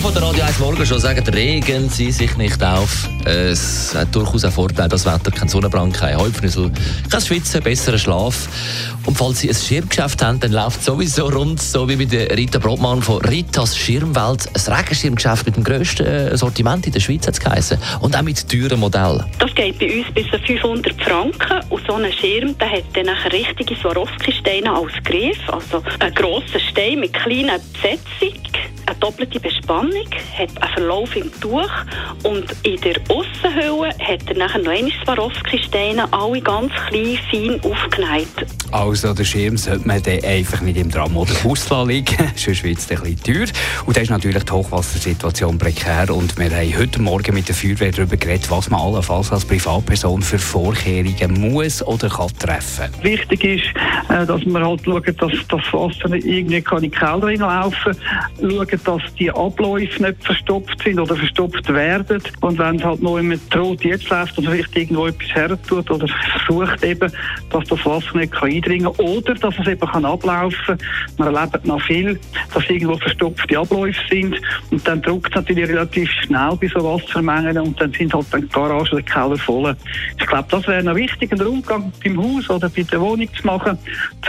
von der Radio 1 Morgen schon sagen, regen Sie sich nicht auf. Es hat durchaus einen Vorteil, das Wetter, kein Sonnenbrand, kein Halbnüssel, kein Schwitzen, besseren Schlaf. Und falls Sie ein Schirmgeschäft haben, dann läuft es sowieso rund, so wie mit Rita Brotmann von Ritas Schirmwelt. Ein Regenschirmgeschäft mit dem grössten äh, Sortiment in der Schweiz hat es geheißen. Und auch mit teuren Modellen. Das geht bei uns bis zu 500 Franken und so ein Schirm der hat dann richtige Swarovski-Steine als Griff, also einen grossen Stein mit kleiner Besetzung, eine doppelte Bespannung, hat einen Verlauf im Tuch und in der Aussenhülle hat er nachher noch einmal Swarovski-Steine, alle ganz klein, fein aufgenäht. Also der Schirm sollte man dann einfach nicht im Tram oder Bus liegen, sonst wird es ein bisschen teuer. Und da ist natürlich die Hochwassersituation prekär und wir haben heute Morgen mit der Feuerwehr darüber geredet, was man allenfalls als Privatperson für Vorkehrungen muss oder kann treffen. Wichtig ist, äh, dass man halt schaut, dass das Wasser nicht irgendwie in die Keller reinlaufen kann. Schauen, dass die Abläufe nicht verstopft sind oder verstopft werden. Und wenn es halt noch immer droht, jetzt läuft und vielleicht irgendwo etwas her tut oder versucht eben, dass das Wasser nicht kann eindringen kann oder dass es eben kann ablaufen kann. Man erlebt noch viel, dass irgendwo verstopfte Abläufe sind und dann druckt es natürlich relativ schnell bei so Wassermengen und dann sind halt dann die Garage oder die Keller voll. Ich glaube, das wäre noch wichtig, einen Rundgang beim Haus oder bei der Wohnung zu machen,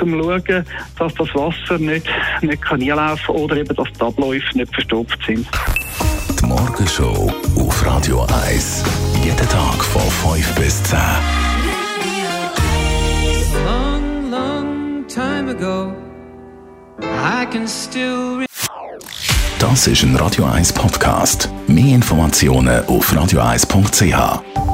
um zu schauen, dass das Wasser nicht, nicht kann einlaufen kann oder eben, dass die Abläufe nicht verstopft sind. Die Morgenshow auf Radio 1. Jeden Tag von 5 bis 10. long, long time ago. I can still Das ist ein Radio 1 Podcast. Mehr Informationen auf radio1.ch.